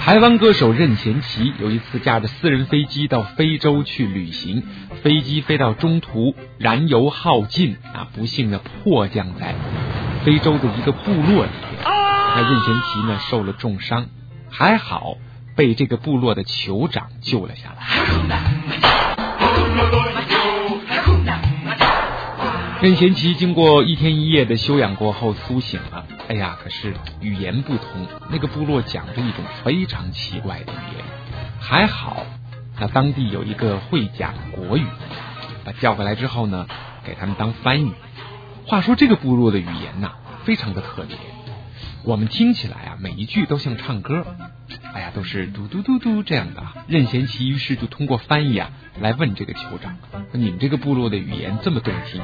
台湾歌手任贤齐有一次驾着私人飞机到非洲去旅行，飞机飞到中途燃油耗尽啊，不幸的迫降在非洲的一个部落里。那任贤齐呢受了重伤，还好被这个部落的酋长救了下来。任贤齐经过一天一夜的休养过后苏醒了，哎呀，可是语言不通，那个部落讲着一种非常奇怪的语言。还好，那当地有一个会讲国语，把叫过来之后呢，给他们当翻译。话说这个部落的语言呐，非常的特别，我们听起来啊，每一句都像唱歌，哎呀，都是嘟嘟嘟嘟这样的。任贤齐于是就通过翻译啊，来问这个酋长：你们这个部落的语言这么动听？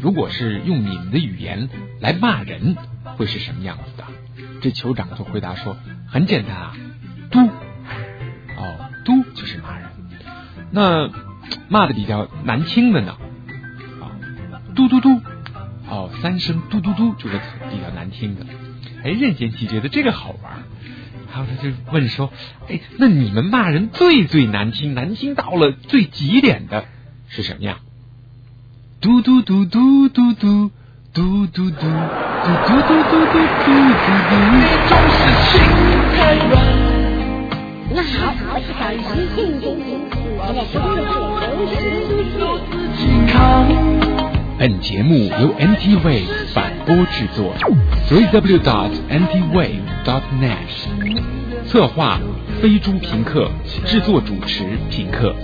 如果是用你们的语言来骂人，会是什么样子的？这酋长就回答说：“很简单啊，嘟，哦，嘟就是骂人。那骂的比较难听的呢？啊，嘟嘟嘟，哦，三声嘟嘟嘟就是比较难听的。哎，任贤齐觉得这个好玩，然后他就问说：哎，那你们骂人最最难听，难听到了最极点的是什么呀？”嘟嘟嘟嘟嘟嘟嘟嘟嘟嘟嘟嘟嘟嘟嘟嘟，总是心太软。你好，我是小鱼，静静静，现在收听的是本节目由 NTV 反播制作，three w dot ntwave dot net，策划飞猪平克，制作主持平克。